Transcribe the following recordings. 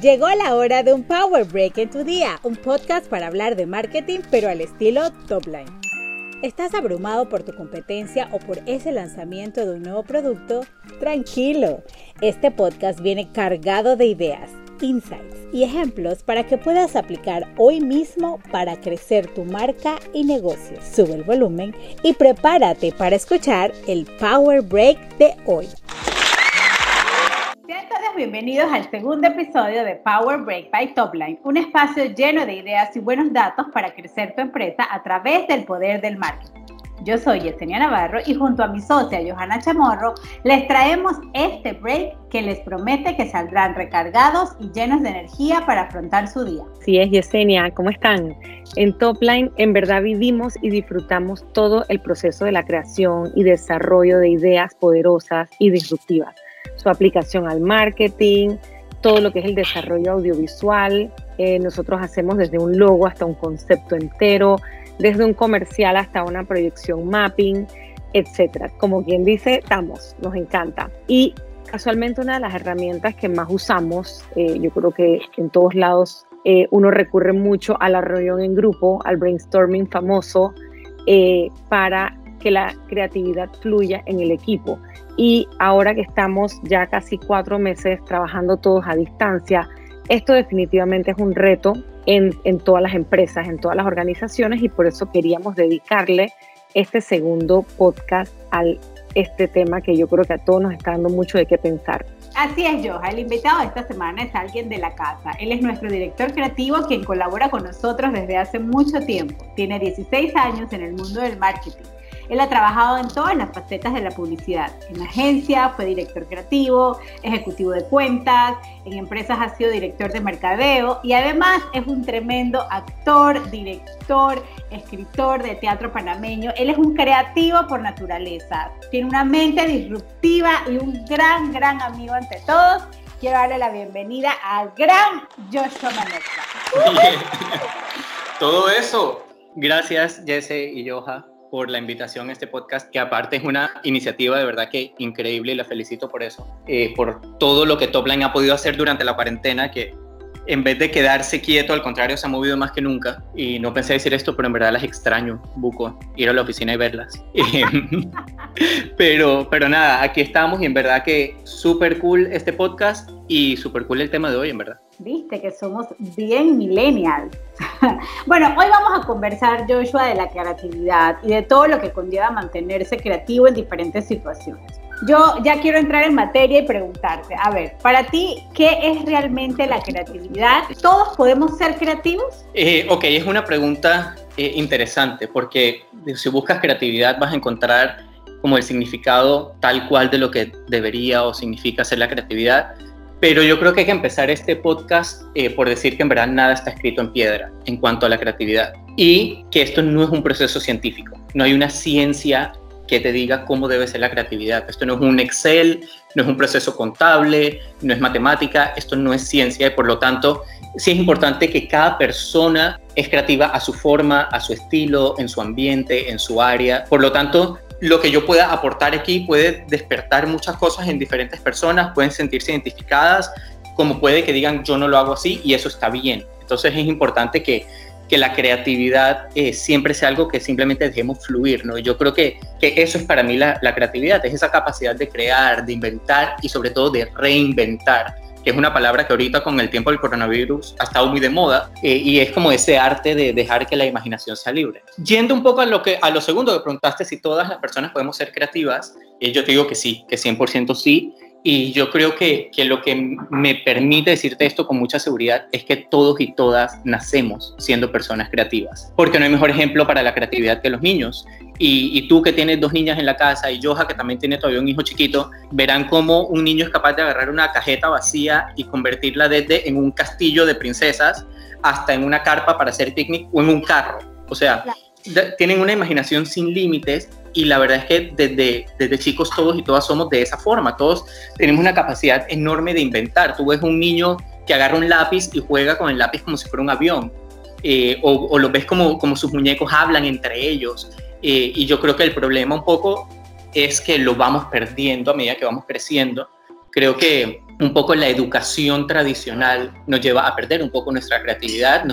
Llegó la hora de un Power Break en tu día, un podcast para hablar de marketing pero al estilo top line. ¿Estás abrumado por tu competencia o por ese lanzamiento de un nuevo producto? Tranquilo, este podcast viene cargado de ideas, insights y ejemplos para que puedas aplicar hoy mismo para crecer tu marca y negocio. Sube el volumen y prepárate para escuchar el Power Break de hoy bienvenidos al segundo episodio de Power Break by Topline, un espacio lleno de ideas y buenos datos para crecer tu empresa a través del poder del marketing. Yo soy Yesenia Navarro y junto a mi socia Johanna Chamorro les traemos este break que les promete que saldrán recargados y llenos de energía para afrontar su día. Sí es Yesenia, ¿cómo están? En Topline en verdad vivimos y disfrutamos todo el proceso de la creación y desarrollo de ideas poderosas y disruptivas su aplicación al marketing, todo lo que es el desarrollo audiovisual. Eh, nosotros hacemos desde un logo hasta un concepto entero, desde un comercial hasta una proyección mapping, etcétera. Como quien dice, estamos, nos encanta. Y casualmente una de las herramientas que más usamos, eh, yo creo que en todos lados eh, uno recurre mucho a la reunión en grupo, al brainstorming famoso, para que la creatividad fluya en el equipo. Y ahora que estamos ya casi cuatro meses trabajando todos a distancia, esto definitivamente es un reto en, en, todas las empresas, en todas las organizaciones y por eso queríamos dedicarle este segundo podcast a este tema que yo creo que a todos nos está dando mucho de qué pensar. Así es, Joja. El invitado de esta semana es alguien de la casa. Él es nuestro director creativo quien colabora con nosotros desde hace mucho tiempo. Tiene 16 años en el mundo del marketing él ha trabajado en todas las facetas de la publicidad. En agencia fue director creativo, ejecutivo de cuentas, en empresas ha sido director de mercadeo y además es un tremendo actor, director, escritor de teatro panameño. Él es un creativo por naturaleza. Tiene una mente disruptiva y un gran, gran amigo ante todos. Quiero darle la bienvenida al gran Joshua Manezza. Todo eso. Gracias, Jesse y Joha por la invitación a este podcast, que aparte es una iniciativa de verdad que increíble y la felicito por eso, eh, por todo lo que Topline ha podido hacer durante la cuarentena, que en vez de quedarse quieto, al contrario, se ha movido más que nunca. Y no pensé decir esto, pero en verdad las extraño, Buco, ir a la oficina y verlas. pero, pero nada, aquí estamos y en verdad que súper cool este podcast y súper cool el tema de hoy, en verdad. Viste que somos bien millennials. bueno, hoy vamos a conversar, Joshua, de la creatividad y de todo lo que conlleva mantenerse creativo en diferentes situaciones. Yo ya quiero entrar en materia y preguntarte, a ver, para ti, ¿qué es realmente la creatividad? ¿Todos podemos ser creativos? Eh, ok, es una pregunta eh, interesante porque si buscas creatividad vas a encontrar como el significado tal cual de lo que debería o significa ser la creatividad pero yo creo que hay que empezar este podcast eh, por decir que en verdad nada está escrito en piedra en cuanto a la creatividad y que esto no es un proceso científico. No hay una ciencia que te diga cómo debe ser la creatividad. Esto no es un Excel, no es un proceso contable, no es matemática, esto no es ciencia y por lo tanto sí es importante que cada persona es creativa a su forma, a su estilo, en su ambiente, en su área. Por lo tanto, lo que yo pueda aportar aquí puede despertar muchas cosas en diferentes personas, pueden sentirse identificadas, como puede que digan yo no lo hago así y eso está bien. Entonces es importante que, que la creatividad eh, siempre sea algo que simplemente dejemos fluir, ¿no? Yo creo que, que eso es para mí la, la creatividad, es esa capacidad de crear, de inventar y sobre todo de reinventar que es una palabra que ahorita con el tiempo del coronavirus ha estado muy de moda eh, y es como ese arte de dejar que la imaginación sea libre. Yendo un poco a lo, que, a lo segundo que preguntaste, si todas las personas podemos ser creativas, eh, yo te digo que sí, que 100% sí, y yo creo que, que, lo que me permite decirte esto con mucha seguridad es que todos y todas nacemos siendo personas creativas. Porque no hay mejor ejemplo para la creatividad que los niños. Y, y, tú que tienes dos niñas en la casa y Joja que también tiene todavía un hijo chiquito, verán cómo un niño es capaz de agarrar una cajeta vacía y convertirla desde en un castillo de princesas hasta en una carpa para hacer picnic o en un carro. O sea, tienen una imaginación sin límites y la verdad es que desde, desde chicos todos y todas somos de esa forma, todos tenemos una capacidad enorme de inventar. Tú ves un niño que agarra un lápiz y juega con el lápiz como si fuera un avión, eh, o, o, lo ves como, como sus muñecos hablan entre ellos. Eh, y yo creo que el problema un poco es que lo vamos perdiendo a medida que vamos creciendo. Creo que un poco la educación tradicional nos lleva a perder un poco nuestra creatividad.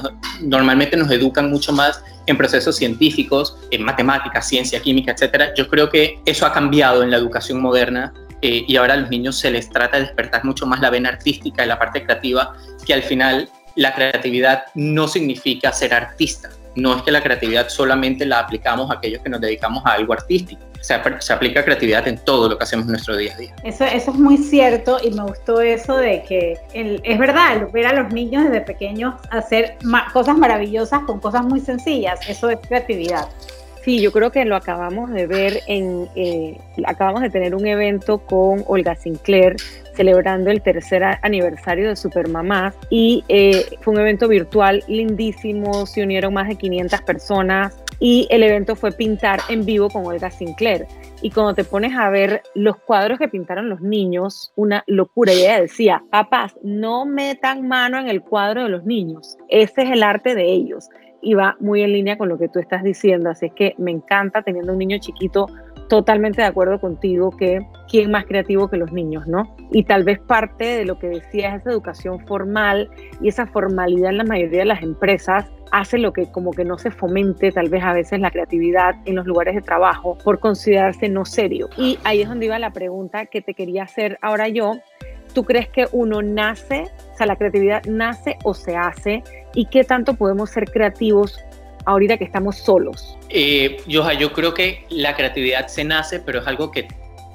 normalmente nos educan mucho más en procesos científicos, en matemáticas, ciencia, química, etc. Yo creo que eso ha cambiado en la educación moderna eh, y ahora a los niños se les trata de despertar mucho más la vena artística y la parte creativa, que al final la creatividad no significa ser artista. No es que la creatividad solamente la aplicamos a aquellos que nos dedicamos a algo artístico. Se, se aplica creatividad en todo lo que hacemos en nuestro día a día. Eso, eso es muy cierto y me gustó eso de que es verdad, ver a los niños desde pequeños hacer cosas maravillosas con cosas muy sencillas, eso es creatividad. Sí, yo creo que lo acabamos de ver en, eh, acabamos de tener un evento con Olga Sinclair celebrando el tercer aniversario de Supermamás y eh, fue un evento virtual lindísimo, se unieron más de 500 personas y el evento fue pintar en vivo con Olga Sinclair. Y cuando te pones a ver los cuadros que pintaron los niños, una locura. Y ella decía, papás, no metan mano en el cuadro de los niños, ese es el arte de ellos. Y va muy en línea con lo que tú estás diciendo, así es que me encanta teniendo un niño chiquito totalmente de acuerdo contigo que quién más creativo que los niños, ¿no? Y tal vez parte de lo que decías, esa educación formal y esa formalidad en la mayoría de las empresas hace lo que como que no se fomente tal vez a veces la creatividad en los lugares de trabajo por considerarse no serio. Y ahí es donde iba la pregunta que te quería hacer ahora yo. ¿Tú crees que uno nace, o sea, la creatividad nace o se hace? ¿Y qué tanto podemos ser creativos ahorita que estamos solos? Eh, yo, yo creo que la creatividad se nace, pero es algo que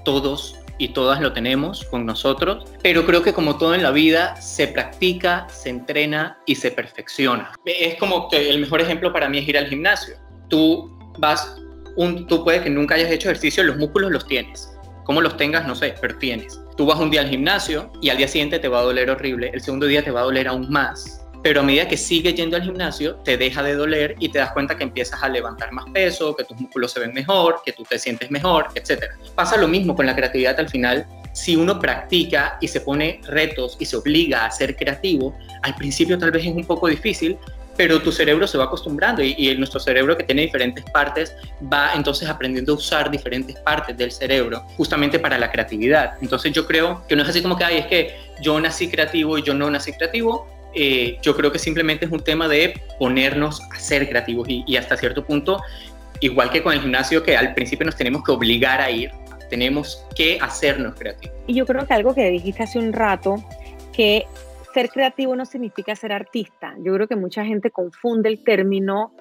todos y todas lo tenemos con nosotros, pero creo que como todo en la vida se practica, se entrena y se perfecciona. Es como que el mejor ejemplo para mí es ir al gimnasio. Tú vas, un, tú puedes que nunca hayas hecho ejercicio, los músculos los tienes. Como los tengas, no sé, pero tienes. Tú vas un día al gimnasio y al día siguiente te va a doler horrible, el segundo día te va a doler aún más pero a medida que sigues yendo al gimnasio, te deja de doler y te das cuenta que empiezas a levantar más peso, que tus músculos se ven mejor, que tú te sientes mejor, etc. Pasa lo mismo con la creatividad al final. Si uno practica y se pone retos y se obliga a ser creativo, al principio tal vez es un poco difícil, pero tu cerebro se va acostumbrando y, y, nuestro cerebro que tiene diferentes partes va entonces aprendiendo a usar diferentes partes del cerebro justamente para la creatividad. Entonces yo creo que no es así como que, ay, es que yo nací creativo y yo no nací creativo, eh, yo creo que simplemente es un tema de ponernos a ser creativos y, hasta cierto punto, igual que con el gimnasio, que al principio nos tenemos que obligar a ir, tenemos que hacernos creativos. Y yo creo que algo que dijiste hace un rato, que ser creativo no significa ser artista. Yo creo que mucha gente confunde el término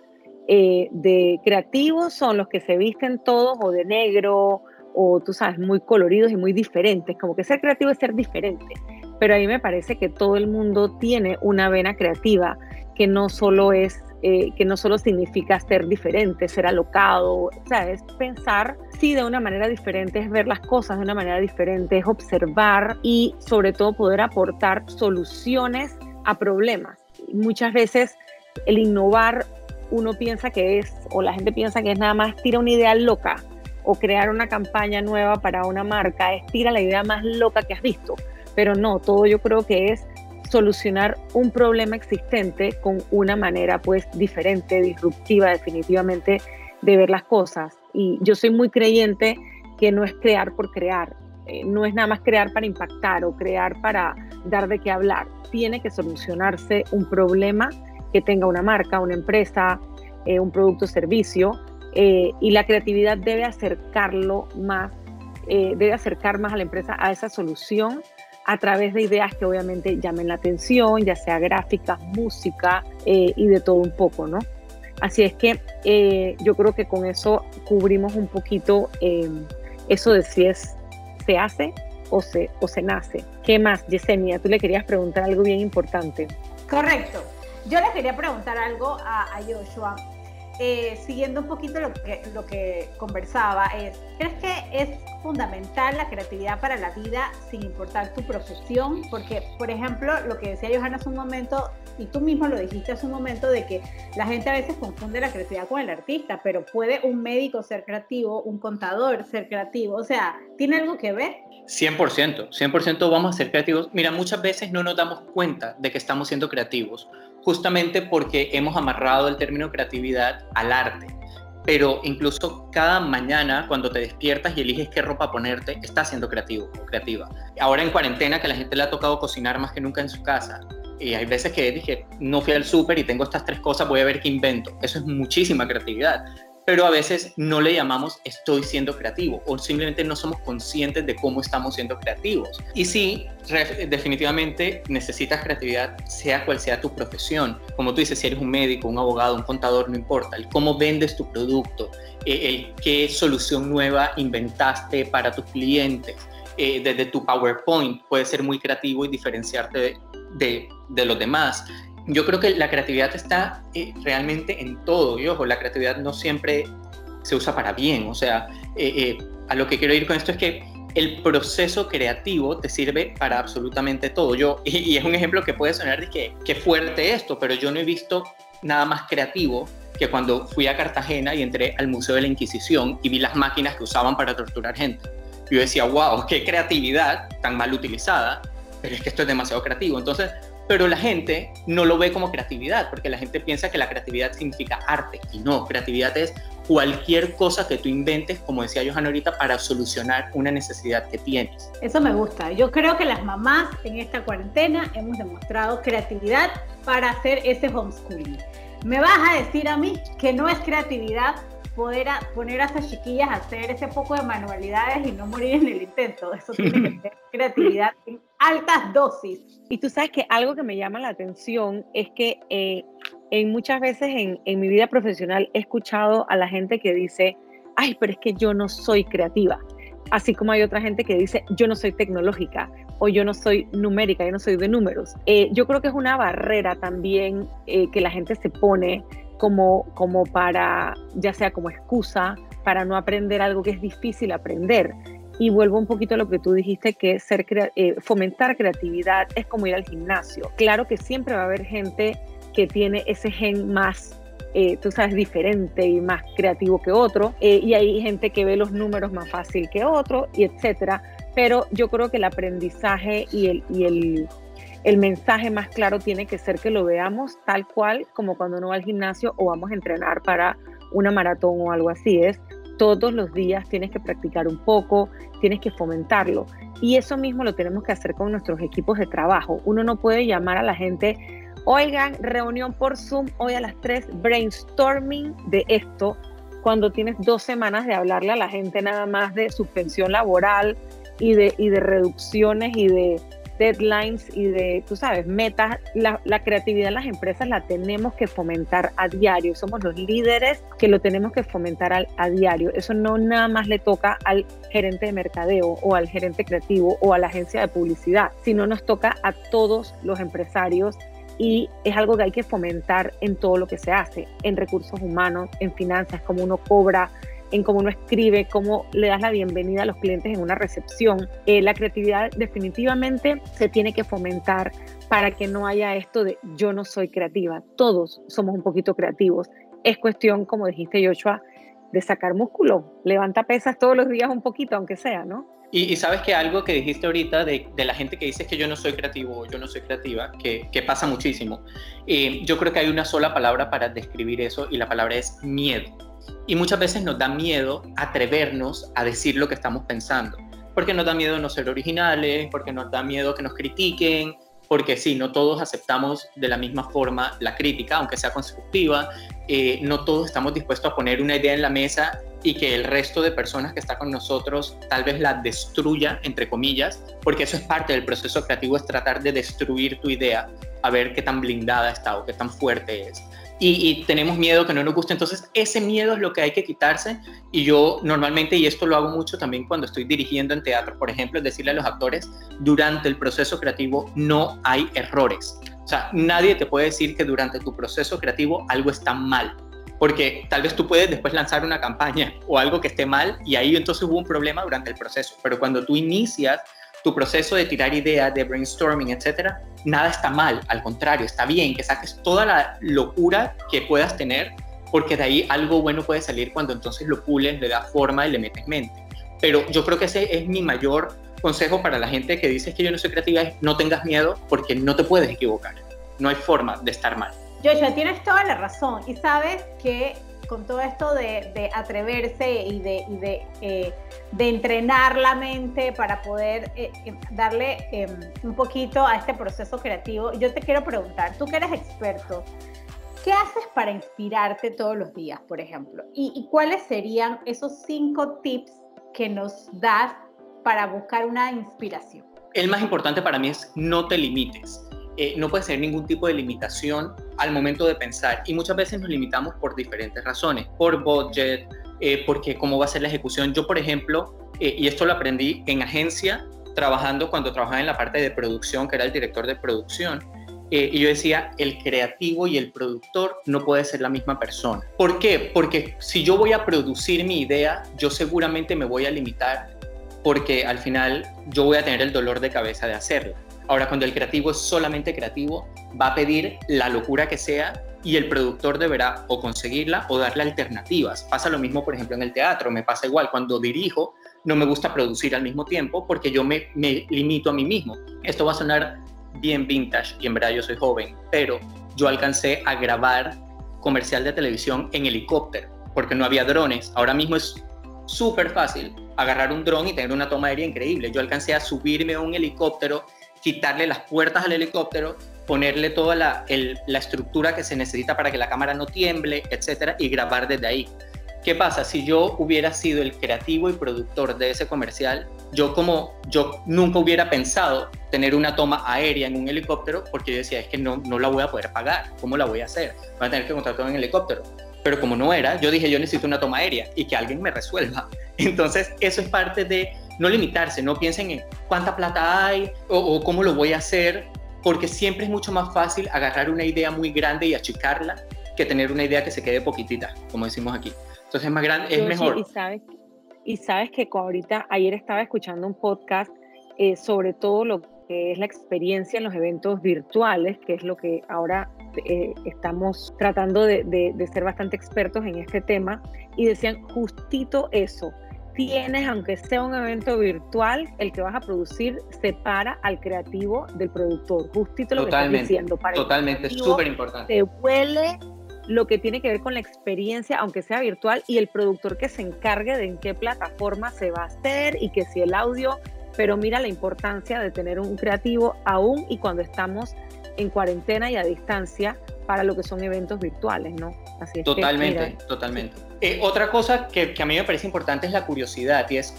eh, de creativos, son los que se visten todos o de negro o tú sabes, muy coloridos y muy diferentes, como que ser creativo es ser diferente pero a mí me parece que todo el mundo tiene una vena creativa que no solo es eh, que no solo significa ser diferente, ser alocado, o sea, es pensar, sí, de una manera diferente, es ver las cosas de una manera diferente, es observar y sobre todo poder aportar soluciones a problemas. Muchas veces el innovar uno piensa que es, o la gente piensa que es nada más tira una idea loca o crear una campaña nueva para una marca, es tira la idea más loca que has visto pero no, todo yo creo que es solucionar un problema existente con una manera pues diferente, disruptiva definitivamente de ver las cosas. Y yo soy muy creyente que no es crear por crear, eh, no es nada más crear para impactar o crear para dar de qué hablar. Tiene que solucionarse un problema que tenga una marca, una empresa, eh, un producto o servicio, eh, y la creatividad debe acercarlo más, debe acercar más a la empresa a esa solución a través de ideas que obviamente llamen la atención, ya sea gráficas, música eh, y de todo un poco, ¿no? Así es que eh, yo creo que con eso cubrimos un poquito eh, eso de si es, se hace o se, o se nace. ¿Qué más, Yesenia? Tú le querías preguntar algo bien importante. Correcto. Yo le quería preguntar algo a, a Joshua. Eh, siguiendo un poquito lo que, lo que conversaba, es, ¿crees que es fundamental la creatividad para la vida sin importar tu profesión? Porque, por ejemplo, lo que decía Johanna hace un momento, y tú mismo lo dijiste hace un momento, de que la gente a veces confunde la creatividad con el artista, pero ¿puede un médico ser creativo, un contador ser creativo? O sea, ¿tiene algo que ver? 100%, 100% vamos a ser creativos. Mira, muchas veces no nos damos cuenta de que estamos siendo creativos justamente porque hemos amarrado el término creatividad al arte. Pero incluso cada mañana cuando te despiertas y eliges qué ropa ponerte, estás siendo creativo o creativa. Ahora en cuarentena que la gente le ha tocado cocinar más que nunca en su casa, y hay veces que dije, no fui al súper y tengo estas tres cosas, voy a ver qué invento. Eso es muchísima creatividad pero a veces no le llamamos estoy siendo creativo o simplemente no somos conscientes de cómo estamos siendo creativos. Y sí, definitivamente necesitas creatividad, sea cual sea tu profesión. Como tú dices, si eres un médico, un abogado, un contador, no importa. El cómo vendes tu producto, eh, el qué solución nueva inventaste para tus clientes. Eh, desde tu PowerPoint puede ser muy creativo y diferenciarte de, de los demás yo creo que la creatividad está eh, realmente en todo. Y ojo, la creatividad no siempre se usa para bien. O sea, eh, eh, a lo que quiero ir con esto es que el proceso creativo te sirve para absolutamente todo. Yo, y, es un ejemplo que puede sonar de que, qué fuerte esto, pero yo no he visto nada más creativo que cuando fui a Cartagena y entré al Museo de la Inquisición y vi las máquinas que usaban para torturar gente. Yo decía, wow, qué creatividad tan mal utilizada, pero es que esto es demasiado creativo. Entonces, pero la gente no lo ve como creatividad, porque la gente piensa que la creatividad significa arte, y no, creatividad es cualquier cosa que tú inventes, como decía Johan ahorita, para solucionar una necesidad que tienes. Eso me gusta. Yo creo que las mamás en esta cuarentena hemos demostrado creatividad para hacer ese homeschooling. Me vas a decir a mí que no es creatividad poder poner a esas chiquillas a hacer ese poco de manualidades y no morir en el intento. Eso tiene que ser creatividad altas dosis. Y tú sabes que algo que me llama la atención es que eh, en muchas veces en, en mi vida profesional he escuchado a la gente que dice, ay, pero es que yo no soy creativa. Así como hay otra gente que dice, yo no soy tecnológica o yo no soy numérica, yo no soy de números. Eh, yo creo que es una barrera también eh, que la gente se pone como, como para, ya sea como excusa, para no aprender algo que es difícil aprender. Y vuelvo un poquito a lo que tú dijiste, que ser eh, fomentar creatividad es como ir al gimnasio. Claro que siempre va a haber gente que tiene ese gen más, eh, tú sabes, diferente y más creativo que otro, eh, y hay gente que ve los números más fácil que otro, y etcétera. Pero yo creo que el aprendizaje y el, y el, el mensaje más claro tiene que ser que lo veamos tal cual como cuando uno va al gimnasio o vamos a entrenar para una maratón o algo así. Es todos los días tienes que practicar un poco, tienes que fomentarlo. Y eso mismo lo tenemos que hacer con nuestros equipos de trabajo. Uno no puede llamar a la gente, oigan, reunión por Zoom hoy a las 3, brainstorming de esto, cuando tienes dos semanas de hablarle a la gente nada más de suspensión laboral y de, y de reducciones y de deadlines y de, tú sabes, metas, la, creatividad en las empresas la tenemos que fomentar a diario. Somos los líderes que lo tenemos que fomentar a diario. Eso no nada más le toca al gerente de mercadeo o al gerente creativo o a la agencia de publicidad, sino nos toca a todos los empresarios y es algo que hay que fomentar en todo lo que se hace, en recursos humanos, en finanzas, como uno cobra en cómo uno escribe, cómo le das la bienvenida a los clientes en una recepción. Eh, la creatividad definitivamente se tiene que fomentar para que no haya esto de yo no soy creativa. Todos somos un poquito creativos. Es cuestión, como dijiste Joshua, de sacar músculo. Levanta pesas todos los días un poquito, aunque sea, ¿no? Y, sabes que algo que dijiste ahorita de, la gente que dice que yo no soy creativo o yo no soy creativa, que, pasa muchísimo. Eh, yo creo que hay una sola palabra para describir eso y la palabra es miedo. Y muchas veces nos da miedo atrevernos a decir lo que estamos pensando, porque nos da miedo no ser originales, porque nos da miedo que nos critiquen, porque sí, no todos aceptamos de la misma forma la crítica, aunque sea constructiva, eh, no todos estamos dispuestos a poner una idea en la mesa y que el resto de personas que está con nosotros tal vez la destruya, entre comillas, porque eso es parte del proceso creativo, es tratar de destruir tu idea, a ver qué tan blindada está o qué tan fuerte es y, tenemos miedo que no nos guste. Entonces, ese miedo es lo que hay que quitarse. Y yo normalmente, y esto lo hago mucho también cuando estoy dirigiendo en teatro, por ejemplo, es decirle a los actores, durante el proceso creativo no hay errores. O sea, nadie te puede decir que durante tu proceso creativo algo está mal. Porque tal vez tú puedes después lanzar una campaña o algo que esté mal y ahí entonces hubo un problema durante el proceso. Pero cuando tú inicias tu proceso de tirar ideas, de brainstorming, etcétera, nada está mal, al contrario, está bien que saques toda la locura que puedas tener, porque de ahí algo bueno puede salir cuando entonces lo pules, le das forma y le metes mente. Pero yo creo que ese es mi mayor consejo para la gente que dice que yo no soy creativa, es no tengas miedo porque no te puedes equivocar, no hay forma de estar mal. Joshua, tienes toda la razón y sabes que con todo esto de, atreverse y de, de, eh, de, entrenar la mente para poder eh, eh, darle em, un poquito a este proceso creativo, yo te quiero preguntar, tú que eres experto, ¿qué haces para inspirarte todos los días, por ejemplo? ¿Y, cuáles serían esos cinco tips que nos das para buscar una inspiración? El más importante para mí es no te limites. No puede ser ningún tipo de limitación al momento de pensar y muchas veces nos limitamos por diferentes razones, por budget, eh, porque cómo va a ser la ejecución. Yo, por ejemplo, eh, y esto lo aprendí en agencia, trabajando cuando trabajaba en la parte de producción, que era el director de producción, eh, y yo decía, el creativo y el productor no puede ser la misma persona. ¿Por qué? Porque si yo voy a producir mi idea, yo seguramente me voy a limitar porque al final yo voy a tener el dolor de cabeza de hacerla. Ahora, cuando el creativo es solamente creativo, va a pedir la locura que sea y el productor deberá o conseguirla o darle alternativas. Pasa lo mismo, por ejemplo, en el teatro, me pasa igual. Cuando dirijo, no me gusta producir al mismo tiempo porque yo me, me limito a mí mismo. Esto va a sonar bien vintage y en verdad yo soy joven, pero yo alcancé a grabar comercial de televisión en helicóptero porque no había drones. Ahora mismo es súper fácil agarrar un dron y tener una toma aérea increíble. Yo alcancé a subirme a un helicóptero quitarle las puertas al helicóptero, ponerle toda la, la estructura que se necesita para que la cámara no tiemble, etcétera, y grabar desde ahí. ¿Qué pasa? Si yo hubiera sido el creativo y productor de ese comercial, yo como yo nunca hubiera pensado tener una toma aérea en un helicóptero porque yo decía, es que no, no la voy a poder pagar, ¿cómo la voy a hacer? Voy a tener que contratar un helicóptero. Pero como no era, yo dije, yo necesito una toma aérea y que alguien me resuelva. Entonces, eso es parte de no limitarse, no piensen en cuánta plata hay o, cómo lo voy a hacer, porque siempre es mucho más fácil agarrar una idea muy grande y achicarla que tener una idea que se quede poquitita, como decimos aquí. Entonces es más grande, es mejor. y sabes, y sabes que ahorita, ayer estaba escuchando un podcast eh, sobre todo lo que es la experiencia en los eventos virtuales, que es lo que ahora eh, estamos tratando de, de ser bastante expertos en este tema, y decían justito eso, tienes, aunque sea un evento virtual, el que vas a producir separa al creativo del productor. Justito lo que estás diciendo. Para totalmente, es súper importante. Te huele lo que tiene que ver con la experiencia, aunque sea virtual, y el productor que se encargue de en qué plataforma se va a hacer y que si el audio, pero mira la importancia de tener un creativo aún y cuando estamos en cuarentena y a distancia para lo que son eventos virtuales, ¿no? Así totalmente, totalmente. Eh, otra cosa que, a mí me parece importante es la curiosidad y es,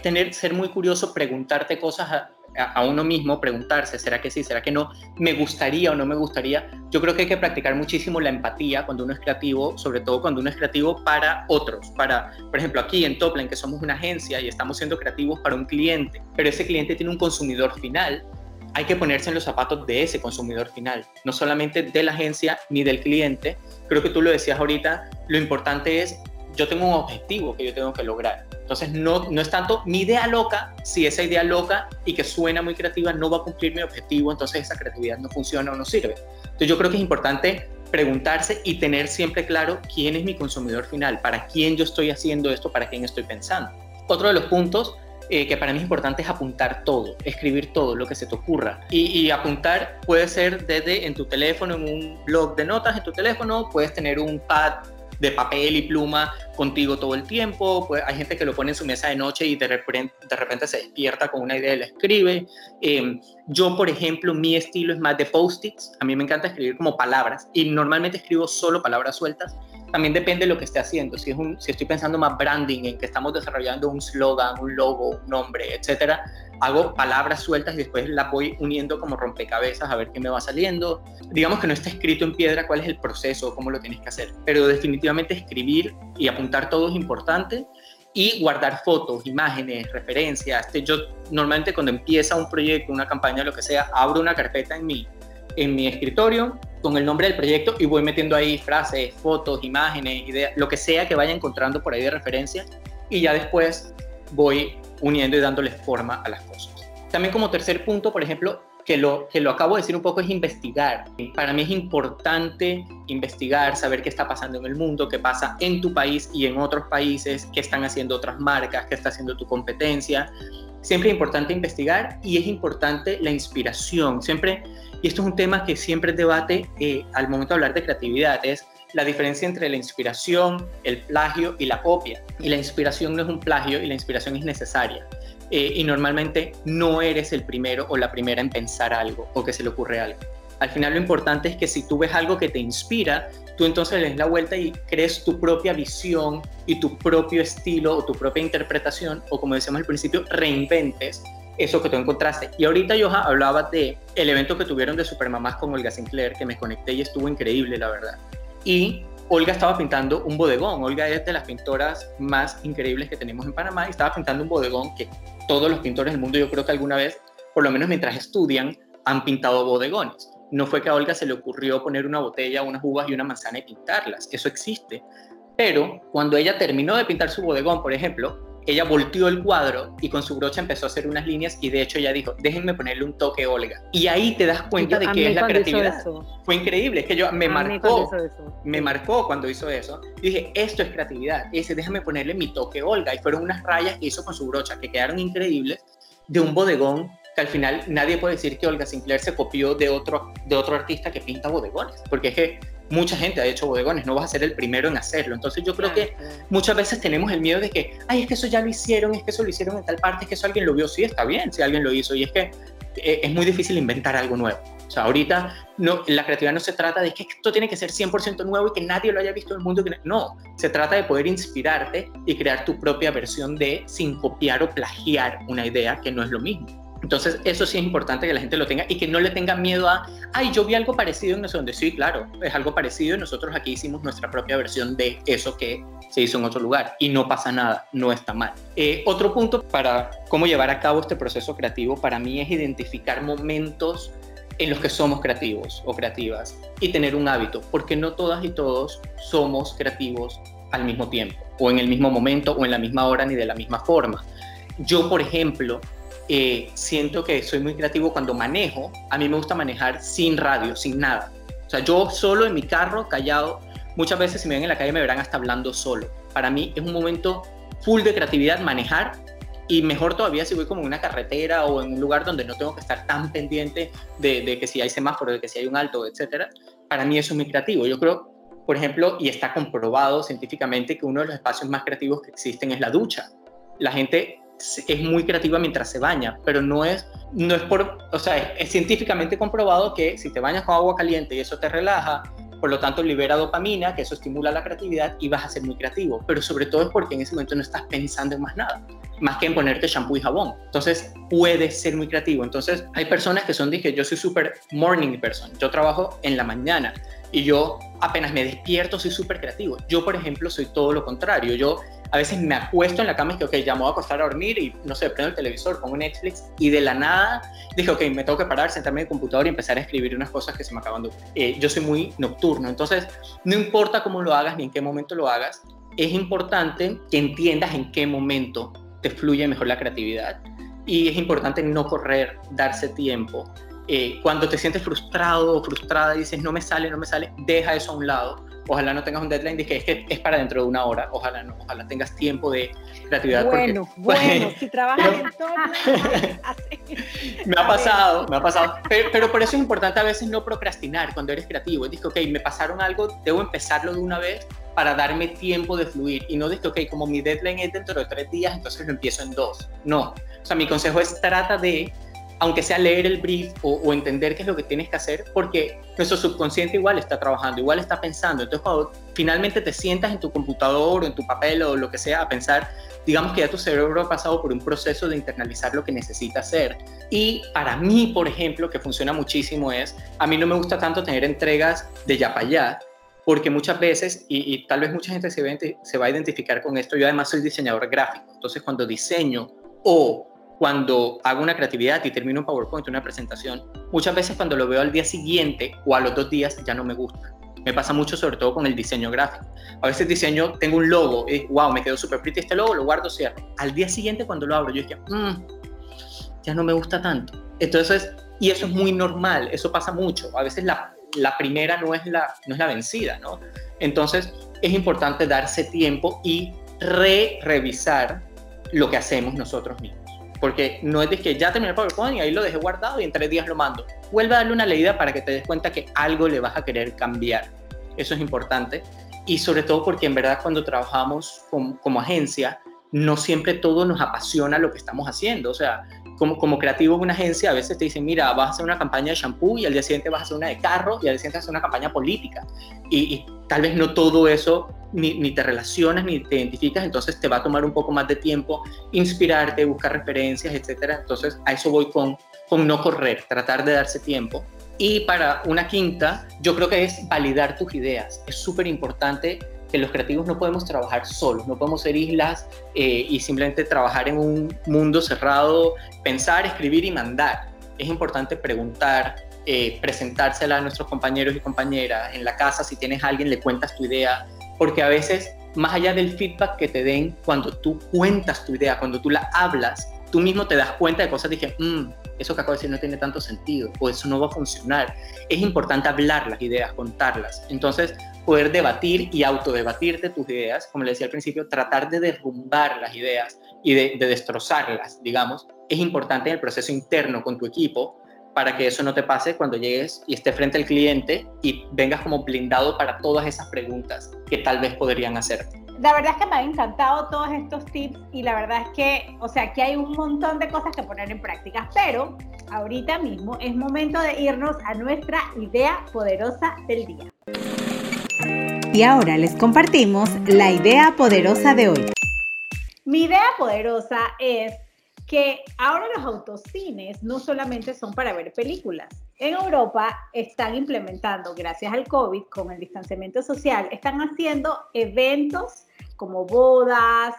tener, ser muy curioso, preguntarte cosas a, uno mismo, preguntarse, ¿será que sí? ¿Será que no? ¿Me gustaría o no me gustaría? Yo creo que hay que practicar muchísimo la empatía cuando uno es creativo, sobre todo cuando uno es creativo para otros, para, por ejemplo, aquí en Topline, que somos una agencia y estamos siendo creativos para un cliente, pero ese cliente tiene un consumidor final hay que ponerse en los zapatos de ese consumidor final, no solamente de la agencia ni del cliente. Creo que tú lo decías ahorita, lo importante es, yo tengo un objetivo que yo tengo que lograr. Entonces, no, no es tanto mi idea loca, si esa idea loca y que suena muy creativa no va a cumplir mi objetivo, entonces esa creatividad no funciona o no sirve. Entonces, yo creo que es importante preguntarse y tener siempre claro quién es mi consumidor final, para quién yo estoy haciendo esto, para quién estoy pensando. Otro de los puntos eh, que para mí es importante es apuntar todo, escribir todo lo que se te ocurra. Y, apuntar puede ser desde en tu teléfono, en un blog de notas en tu teléfono, puedes tener un pad de papel y pluma contigo todo el tiempo. Pues hay gente que lo pone en su mesa de noche y de repente, de repente se despierta con una idea y la escribe. Em, yo, por ejemplo, mi estilo es más de post-its. A mí me encanta escribir como palabras y normalmente escribo solo palabras sueltas también depende de lo que esté haciendo. Si, es un, si estoy pensando más branding, en que estamos desarrollando un slogan, un logo, un nombre, etcétera, hago palabras sueltas y después las voy uniendo como rompecabezas a ver qué me va saliendo. Digamos que no está escrito en piedra cuál es el proceso, cómo lo tienes que hacer, pero definitivamente escribir y apuntar todo es importante y guardar fotos, imágenes, referencias. Este, yo normalmente cuando empieza un proyecto, una campaña, lo que sea, abro una carpeta en mi, en mi escritorio con el nombre del proyecto y voy metiendo ahí frases, fotos, imágenes, ideas, lo que sea que vaya encontrando por ahí de referencia y ya después voy uniendo y dándole forma a las cosas. También como tercer punto, por ejemplo, que lo, que lo acabo de decir un poco es investigar. Para mí es importante investigar, saber qué está pasando en el mundo, qué pasa en tu país y en otros países, qué están haciendo otras marcas, qué está haciendo tu competencia. Siempre es importante investigar y es importante la inspiración. Siempre y esto es un tema que siempre debate eh, al momento de hablar de creatividad, es la diferencia entre la inspiración, el plagio y la copia. Y la inspiración no es un plagio y la inspiración es necesaria. Eh, y normalmente no eres el primero o la primera en pensar algo o que se le ocurre algo. Al final lo importante es que si tú ves algo que te inspira, tú entonces le des la vuelta y crees tu propia visión y tu propio estilo o tu propia interpretación o como decíamos al principio, reinventes eso que tú encontraste. Y ahorita yo hablaba de el evento que tuvieron de Supermamás con Olga Sinclair, que me conecté y estuvo increíble, la verdad. Y Olga estaba pintando un bodegón. Olga es de las pintoras más increíbles que tenemos en Panamá y estaba pintando un bodegón que todos los pintores del mundo, yo creo que alguna vez, por lo menos mientras estudian, han pintado bodegones. No fue que a Olga se le ocurrió poner una botella, unas uvas y una manzana y pintarlas. Eso existe. Pero cuando ella terminó de pintar su bodegón, por ejemplo, ella volteó el cuadro y con su brocha empezó a hacer unas líneas y de hecho ella dijo, déjenme ponerle un toque Olga. Y ahí te das cuenta de que es la creatividad. Fue increíble, es que yo me marcó, me marcó cuando hizo eso. Y dije, esto es creatividad. Y dice, déjame ponerle mi toque Olga. Y fueron unas rayas que hizo con su brocha que quedaron increíbles de un bodegón que al final nadie puede decir que Olga Sinclair se copió de otro, de otro artista que pinta bodegones, porque es que mucha gente ha hecho bodegones, no vas a ser el primero en hacerlo. Entonces yo creo que muchas veces tenemos el miedo de que, ay, es que eso ya lo hicieron, es que eso lo hicieron en tal parte, es que eso alguien lo vio, sí, está bien, si alguien lo hizo, y es que eh, es muy difícil inventar algo nuevo. O sea, ahorita no, la creatividad no se trata de que esto tiene que ser 100% nuevo y que nadie lo haya visto en el mundo. No, se trata de poder inspirarte y crear tu propia versión de sin copiar o plagiar una idea que no es lo mismo. Entonces, eso sí es importante que la gente lo tenga y que no le tenga miedo a, ay, yo vi algo parecido en no sé dónde. Sí, claro, es algo parecido y nosotros aquí hicimos nuestra propia versión de eso que se hizo en otro lugar y no pasa nada, no está mal. Eh, otro punto para cómo llevar a cabo este proceso creativo para mí es identificar momentos en los que somos creativos o creativas y tener un hábito, porque no todas y todos somos creativos al mismo tiempo, o en el mismo momento, o en la misma hora, ni de la misma forma. Yo, por ejemplo, eh, siento que soy muy creativo cuando manejo. A mí me gusta manejar sin radio, sin nada. O sea, yo solo en mi carro, callado. Muchas veces si me ven en la calle me verán hasta hablando solo. Para mí es un momento full de creatividad manejar y mejor todavía si voy como en una carretera o en un lugar donde no tengo que estar tan pendiente de, de que si hay semáforo, de que si hay un alto, etcétera. Para mí eso es muy creativo. Yo creo, por ejemplo, y está comprobado científicamente que uno de los espacios más creativos que existen es la ducha. La gente es muy creativa mientras se baña, pero no es, no es por, o sea, es, científicamente comprobado que si te bañas con agua caliente y eso te relaja, por lo tanto libera dopamina, que eso estimula la creatividad y vas a ser muy creativo, pero sobre todo es porque en ese momento no estás pensando en más nada, más que en ponerte shampoo y jabón. Entonces puedes ser muy creativo. Entonces hay personas que son, dije, yo soy súper morning person, yo trabajo en la mañana y yo apenas me despierto soy súper creativo. Yo, por ejemplo, soy todo lo contrario. Yo a veces me acuesto en la cama y que, ok, ya me voy a acostar a dormir y no sé, prendo el televisor, pongo Netflix y de la nada dije, ok, me tengo que parar, sentarme en el computador y empezar a escribir unas cosas que se me acaban de eh, yo soy muy nocturno, entonces no importa cómo lo hagas ni en qué momento lo hagas, es importante que entiendas en qué momento te fluye mejor la creatividad y es importante no correr, darse tiempo. Eh, cuando te sientes frustrado o frustrada y dices no me sale, no me sale, deja eso a un lado ojalá no tengas un deadline de que es que es para dentro de una hora, ojalá no, ojalá tengas tiempo de creatividad. Bueno, bueno, si trabajas en todo, me ha pasado, me ha pasado, pero, por eso es importante a veces no procrastinar cuando eres creativo, es decir, ok, me pasaron algo, debo empezarlo de una vez para darme tiempo de fluir y no decir, ok, como mi deadline es dentro de tres días, entonces lo empiezo en dos. No, o sea, mi consejo es trata de aunque sea leer el brief o, entender qué es lo que tienes que hacer, porque nuestro subconsciente igual está trabajando, igual está pensando. Entonces, cuando finalmente te sientas en tu computador o en tu papel o lo que sea a pensar, digamos que ya tu cerebro ha pasado por un proceso de internalizar lo que necesita hacer. Y para mí, por ejemplo, que funciona muchísimo es, a mí no me gusta tanto tener entregas de ya para allá, porque muchas veces, y, tal vez mucha gente se, se va a identificar con esto, yo además soy diseñador gráfico, entonces cuando diseño o cuando hago una creatividad y termino un PowerPoint, una presentación, muchas veces cuando lo veo al día siguiente o a los dos días ya no me gusta. Me pasa mucho sobre todo con el diseño gráfico. A veces diseño, tengo un logo, y wow, me quedó súper pretty este logo, lo guardo, cierro. Al día siguiente cuando lo abro, yo dije, mmm, ya no me gusta tanto. Entonces, y eso es muy normal, eso pasa mucho. A veces la, la primera no es la, no es la vencida, ¿no? Entonces, es importante darse tiempo y re-revisar lo que hacemos nosotros mismos. Porque no es de que ya terminé el PowerPoint y ahí lo dejé guardado y en tres días lo mando. Vuelve a darle una leída para que te des cuenta que algo le vas a querer cambiar. eso es importante. Y sobre todo porque en verdad cuando trabajamos como agencia, no siempre todo nos apasiona lo que estamos haciendo. O sea, como, como creativo en una agencia, a veces te dicen, mira, vas a hacer una campaña de shampoo y al día siguiente vas a hacer una de carro y al día siguiente vas a hacer una campaña política. Y, tal vez no todo eso ni, ni, te relacionas ni te identificas, entonces te va a tomar un poco más de tiempo inspirarte, buscar referencias, etcétera. Entonces a eso voy con, con no correr, tratar de darse tiempo. Y para una quinta, yo creo que es validar tus ideas. Es súper importante que los creativos no podemos trabajar solos, no podemos ser islas eh, y simplemente trabajar en un mundo cerrado, pensar, escribir y mandar. Es importante preguntar, eh, presentársela a nuestros compañeros y compañeras en la casa, si tienes alguien le cuentas tu idea, porque a veces, más allá del feedback que te den cuando tú cuentas tu idea, cuando tú la hablas, tú mismo te das cuenta de cosas, dije, mmm, eso que acabo de decir no tiene tanto sentido, o eso no va a funcionar. Es importante hablar las ideas, contarlas. Entonces, poder debatir y autodebatirte tus ideas, como le decía al principio, tratar de derrumbar las ideas y de, destrozarlas, digamos, es importante en el proceso interno con tu equipo para que eso no te pase cuando llegues y esté frente al cliente y vengas como blindado para todas esas preguntas que tal vez podrían hacerte. La verdad es que me han encantado todos estos tips y la verdad es que, o sea, aquí hay un montón de cosas que poner en práctica, pero ahorita mismo es momento de irnos a nuestra idea poderosa del día. Y ahora les compartimos la idea poderosa de hoy. Mi idea poderosa es que ahora los autocines no solamente son para ver películas. En Europa están implementando, gracias al COVID, con el distanciamiento social, están haciendo eventos como bodas,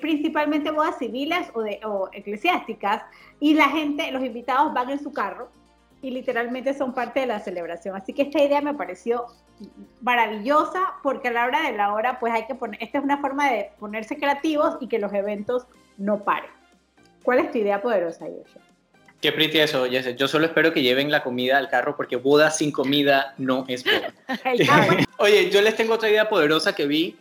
principalmente bodas civiles o, de, o eclesiásticas, y la gente, los invitados van en su carro y literalmente son parte de la celebración. Así que esta idea me pareció maravillosa porque a la hora de la hora pues hay que poner, esta es una forma de ponerse creativos y que los eventos no paren. ¿Cuál es tu idea poderosa, Yesha? Qué pretty eso, Jesse. Yo solo espero que lleven la comida al carro porque boda sin comida no es boda. Oye, yo les tengo otra idea poderosa que vi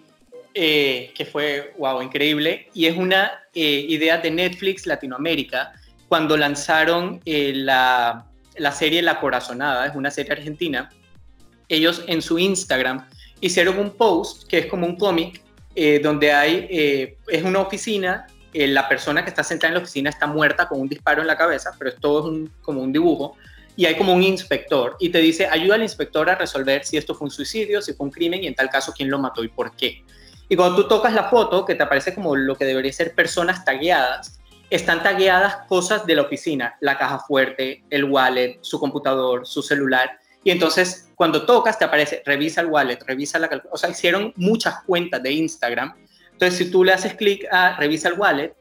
eh, que fue, wow, increíble. Y es una eh, idea de Netflix Latinoamérica cuando lanzaron eh, la, la serie La Corazonada, es una serie argentina ellos en su Instagram hicieron un post que es como un cómic eh, donde hay, eh, es una oficina, eh, la persona que está sentada en la oficina está muerta con un disparo en la cabeza, pero es todo como un dibujo, y hay como un inspector y te dice, ayuda al inspector a resolver si esto fue un suicidio, si fue un crimen y en tal caso quién lo mató y por qué. Y cuando tú tocas la foto, que te aparece como lo que debería ser personas tagueadas, están tagueadas cosas de la oficina, la caja fuerte, el wallet, su computador, su celular, y entonces, cuando tocas, te aparece, revisa el wallet, revisa la. O sea, hicieron muchas cuentas de Instagram. Entonces, si tú le haces clic a revisa el wallet,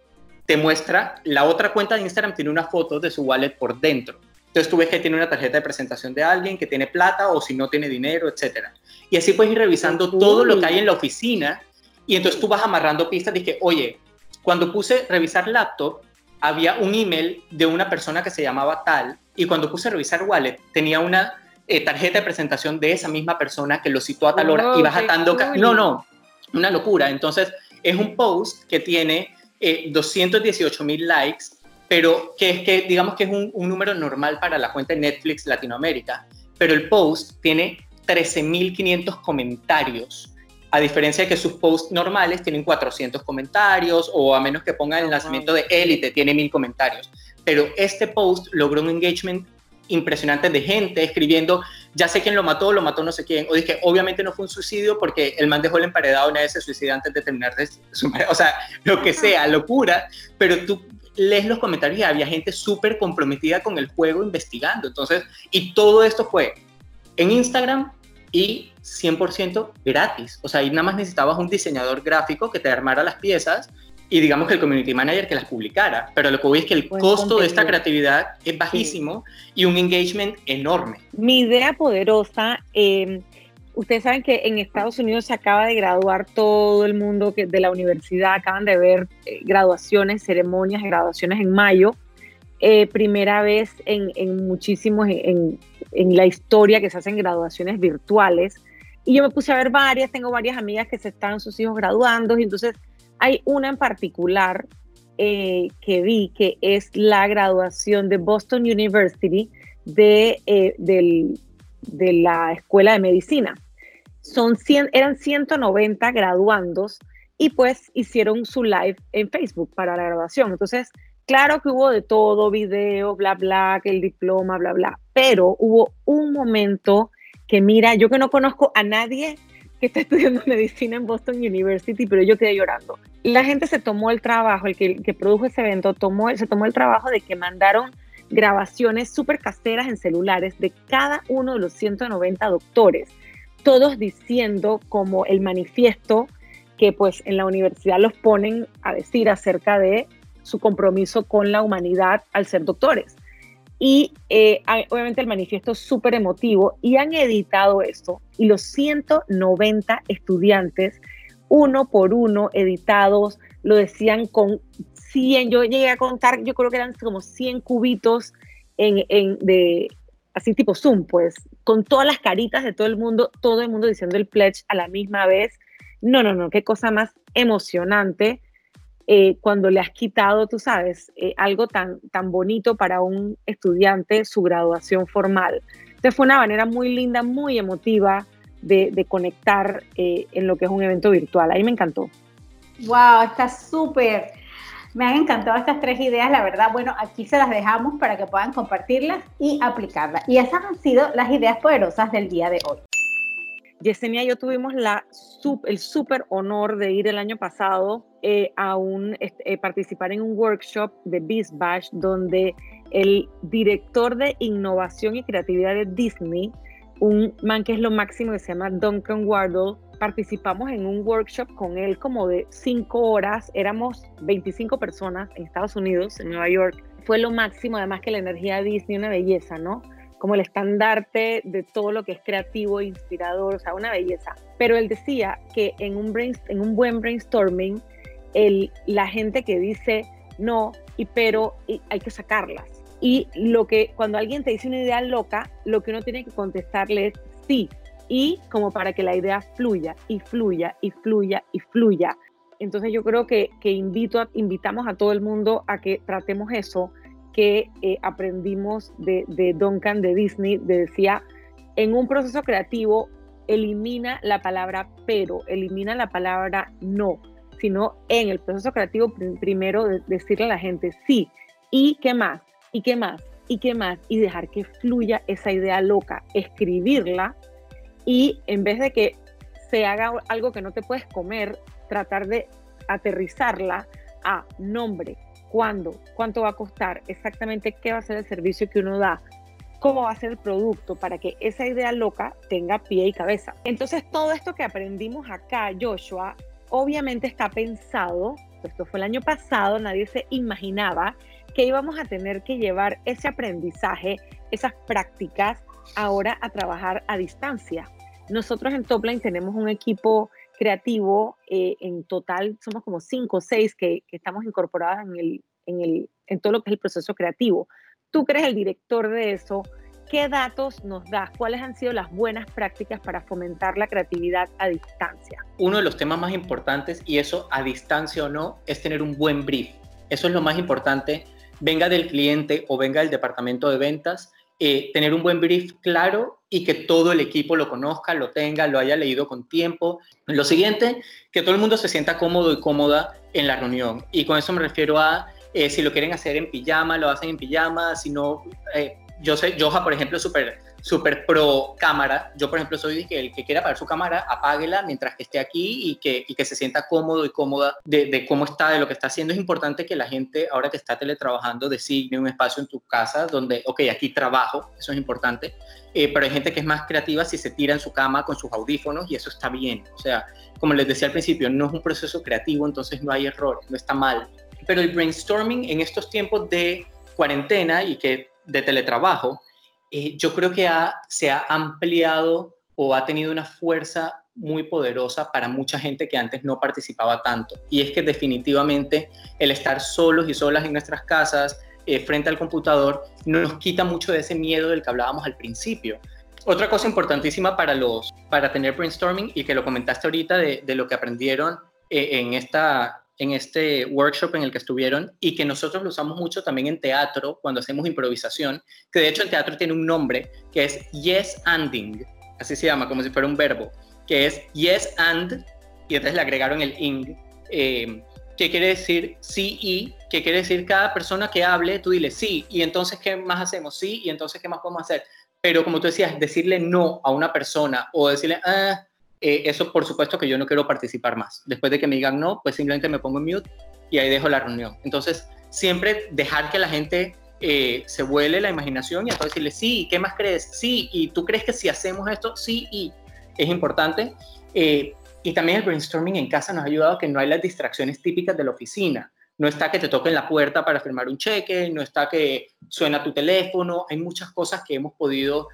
te muestra la otra cuenta de Instagram, tiene una foto de su wallet por dentro. Entonces, tú ves que tiene una tarjeta de presentación de alguien, que tiene plata o si no tiene dinero, etc. Y así puedes ir revisando todo lo que hay en la oficina. Y entonces tú vas amarrando pistas de que, oye, cuando puse revisar laptop, había un email de una persona que se llamaba tal. Y cuando puse revisar wallet, tenía una eh, tarjeta de presentación de esa misma persona que lo citó a tal hora y vas atando... No, no, una locura. Entonces, es un post que tiene 218 eh, mil likes, pero que es que, digamos que es un, un, número normal para la cuenta de Netflix Latinoamérica, pero el post tiene 13.500 comentarios, a diferencia de que sus posts normales tienen 400 comentarios o a menos que pongan el nacimiento de élite, tiene mil comentarios. Pero este post logró un engagement impresionantes de gente escribiendo, ya sé quién lo mató, lo mató no sé quién. O dije, obviamente no fue un suicidio porque el man dejó el emparedado y nadie se suicida antes de terminar de su... O sea, lo que sea, locura. Pero tú lees los comentarios y había gente súper comprometida con el juego investigando. Entonces, y todo esto fue en Instagram y 100% gratis. O sea, ahí nada más necesitabas un diseñador gráfico que te armara las piezas y digamos que el community manager que las publicara. Pero lo que voy es que el costo de esta creatividad es bajísimo y un engagement enorme. Mi idea poderosa, eh, ustedes saben que en Estados Unidos se acaba de graduar todo el mundo que, de la universidad, acaban de ver eh, graduaciones, ceremonias, graduaciones en mayo. Eh, primera vez en, en muchísimos, en, en la historia que se hacen graduaciones virtuales. Y yo me puse a ver varias, tengo varias amigas que se están sus hijos graduando, y entonces hay una en particular eh, que vi que es la graduación de Boston University de, eh, de la Escuela de Medicina. son 100, eran 190 graduandos y pues hicieron su live en Facebook para la graduación. Entonces, claro que hubo de todo, video, bla, bla, que el diploma, bla, bla, pero hubo un momento que mira, yo que no conozco a nadie que está estudiando medicina en Boston University, pero yo quedé llorando. La gente se tomó el trabajo, el que, que produjo ese evento, tomó, se tomó el trabajo de que mandaron grabaciones súper caseras en celulares de cada uno de los 190 doctores, todos diciendo como el manifiesto que pues en la universidad los ponen a decir acerca de su compromiso con la humanidad al ser doctores. Y eh, obviamente el manifiesto es súper emotivo y han editado esto y los 190 estudiantes, uno por uno, editados, lo decían con 100, yo llegué a contar, yo creo que eran como 100 cubitos en, en, de, así tipo Zoom, pues, con todas las caritas de todo el mundo, todo el mundo diciendo el pledge a la misma vez. No, no, no, qué cosa más emocionante eh, cuando le has quitado, tú sabes, eh, algo tan, tan bonito para un estudiante, su graduación formal. Entonces fue una manera muy linda, muy emotiva de, conectar eh, en lo que es un evento virtual. Ahí me encantó. Wow, está súper. Me han encantado estas tres ideas, la verdad. Bueno, aquí se las dejamos para que puedan compartirlas y aplicarlas. Y esas han sido las ideas poderosas del día de hoy. Yesenia y yo tuvimos el súper honor de ir el año pasado eh, a un, este, eh, participar en un workshop de BizBash donde el director de innovación y creatividad de Disney, un man que es lo máximo que se llama Duncan Wardle, participamos en un workshop con él como de cinco horas, éramos 25 personas en Estados Unidos, en Nueva York, fue lo máximo, además que la energía de Disney, una belleza, ¿no? Como el estandarte de todo lo que es creativo, inspirador, o sea, una belleza. Pero él decía que en un, en un buen brainstorming, la gente que dice no, y pero hay que sacarlas. Y lo que cuando alguien te dice una idea loca, lo que uno tiene que contestarle es sí, y como para que la idea fluya y fluya y fluya y fluya. Entonces yo creo que, invito invitamos a todo el mundo a que tratemos eso, que eh, aprendimos de, de Duncan de Disney, de decía, en un proceso creativo, elimina la palabra pero, elimina la palabra no, sino en el proceso creativo primero decirle a la gente sí, y qué más, y qué más, y qué más, y dejar que fluya esa idea loca, escribirla y en vez de que se haga algo que no te puedes comer, tratar de aterrizarla a nombre, cuándo, cuánto va a costar, exactamente qué va a ser el servicio que uno da, cómo va a ser el producto para que esa idea loca tenga pie y cabeza. Entonces todo esto que aprendimos acá, Joshua, obviamente está pensado, esto fue el año pasado, nadie se imaginaba que íbamos a tener que llevar ese aprendizaje, esas prácticas ahora a trabajar a distancia. Nosotros en Topline tenemos un equipo creativo, eh, en total somos como cinco o seis que, estamos incorporadas en, el, en, el, en todo lo que es el proceso creativo. Tú que eres el director de eso, ¿qué datos nos das? ¿Cuáles han sido las buenas prácticas para fomentar la creatividad a distancia? Uno de los temas más importantes, y eso a distancia o no, es tener un buen brief. Eso es lo más importante, venga del cliente o venga del departamento de ventas, eh, tener un buen brief claro y que todo el equipo lo conozca, lo tenga, lo haya leído con tiempo. Lo siguiente, que todo el mundo se sienta cómodo y cómoda en la reunión. Y con eso me refiero a eh, si lo quieren hacer en pijama, lo hacen en pijama, si no, eh, yo sé, Joja, por ejemplo, es súper súper pro cámara. Yo, por ejemplo, soy que el que quiera apagar su cámara, apáguela mientras que esté aquí y que, y que se sienta cómodo y cómoda de, de, cómo está, de lo que está haciendo. Es importante que la gente, ahora que está teletrabajando, designe un espacio en tu casa donde, ok, aquí trabajo, eso es importante. Eh, pero hay gente que es más creativa si se tira en su cama con sus audífonos y eso está bien. O sea, como les decía al principio, no es un proceso creativo, entonces no hay error, no está mal. Pero el brainstorming en estos tiempos de cuarentena y que de teletrabajo, eh, yo creo que se ha ampliado o ha tenido una fuerza muy poderosa para mucha gente que antes no participaba tanto. Y es que definitivamente el estar solos y solas en nuestras casas, eh, frente al computador, nos quita mucho de ese miedo del que hablábamos al principio. Otra cosa importantísima para, los, para tener brainstorming y que lo comentaste ahorita de, de lo que aprendieron eh, en esta en este workshop en el que estuvieron y que nosotros lo usamos mucho también en teatro cuando hacemos improvisación, que de hecho el teatro tiene un nombre que es yes anding, así se llama, como si fuera un verbo. que es yes and, y entonces le agregaron el ing, eh, que quiere decir sí y, que quiere decir cada persona que hable, tú dile sí, y entonces ¿qué más hacemos? Sí, y entonces ¿qué más podemos hacer? Pero como tú decías, decirle no a una persona o decirle, ah, eh, eso por supuesto que yo no quiero participar más. Después de que me digan no, pues simplemente me pongo en mute y ahí dejo la reunión. Entonces, siempre dejar que la gente eh, se vuele la imaginación y entonces decirle, sí, ¿qué más crees? Sí, y tú crees que si hacemos esto, sí, y es importante. Eh, y también el brainstorming en casa nos ha ayudado a que no hay las distracciones típicas de la oficina. No está que te toquen la puerta para firmar un cheque, no está que suena tu teléfono, hay muchas cosas que hemos podido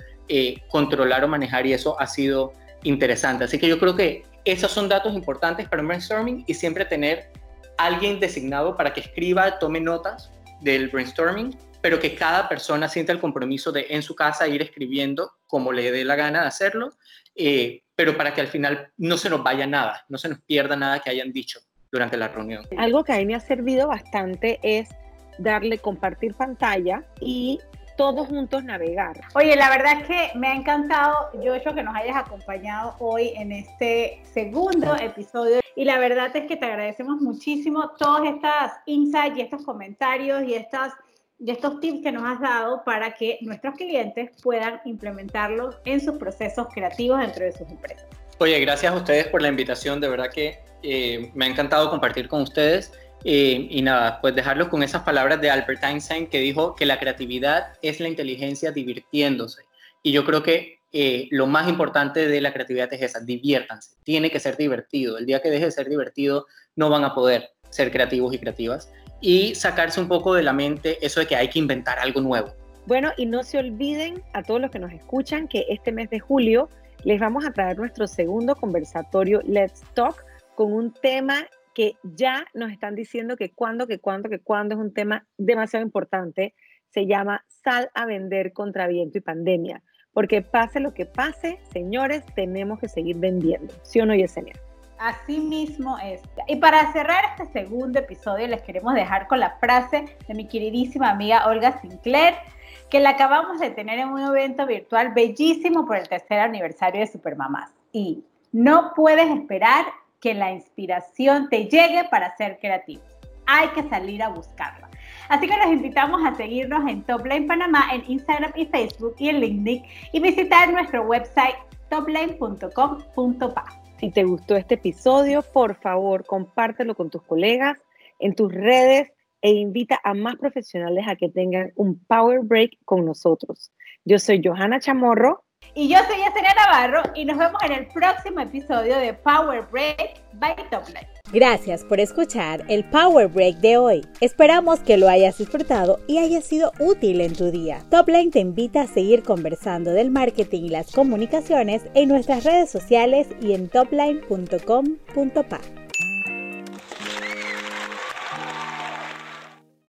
controlar o manejar y eso ha sido interesante. Así que yo creo que esos son datos importantes para un brainstorming y siempre tener alguien designado para que escriba, tome notas del brainstorming, pero que cada persona sienta el compromiso de en su casa ir escribiendo como le dé la gana de hacerlo, eh, pero para que al final no se nos vaya nada, no se nos pierda nada que hayan dicho durante la reunión. Algo que a mí me ha servido bastante es darle compartir pantalla y todos juntos navegar. Oye, la verdad es que me ha encantado, Joshua, que nos hayas acompañado hoy en este segundo episodio. Y la verdad es que te agradecemos muchísimo todos estos insights y estos comentarios y estas y estos tips que nos has dado para que nuestros clientes puedan implementarlos en sus procesos creativos dentro de sus empresas. Oye, gracias a ustedes por la invitación, de verdad que eh, me ha encantado compartir con ustedes eh, y nada, pues dejarlo con esas palabras de Albert Einstein que dijo que la creatividad es la inteligencia divirtiéndose. Y yo creo que eh, lo más importante de la creatividad es esa, diviértanse. Tiene que ser divertido. El día que deje de ser divertido, no van a poder ser creativos y creativas. Y sacarse un poco de la mente eso de que hay que inventar algo nuevo. Bueno, y no se olviden a todos los que nos escuchan que este mes de julio les vamos a traer nuestro segundo conversatorio Let's Talk con un tema que ya nos están diciendo que cuando, que cuando, que cuando es un tema demasiado importante. Se llama Sal a vender contra viento y pandemia. Porque pase lo que pase, señores, tenemos que seguir vendiendo. ¿Sí o no, Yesenia? Así mismo es. Y para cerrar este segundo episodio, les queremos dejar con la frase de mi queridísima amiga Olga Sinclair, que la acabamos de tener en un evento virtual bellísimo por el tercer aniversario de Supermamás. Y no puedes esperar que la inspiración te llegue para ser creativo. Hay que salir a buscarla. Así que los invitamos a seguirnos en Topline Panamá en Instagram y Facebook y en LinkedIn y visitar nuestro website topline.com.pa. Si te gustó este episodio, por favor, compártelo con tus colegas en tus redes e invita a más profesionales a que tengan un Power Break con nosotros. Yo soy Johanna Chamorro y yo soy Yesenia Navarro y nos vemos en el próximo episodio de Power Break by Topline. Gracias por escuchar el Power Break de hoy. Esperamos que lo hayas disfrutado y haya sido útil en tu día. Topline te invita a seguir conversando del marketing y las comunicaciones en nuestras redes sociales y en topline.com.pa.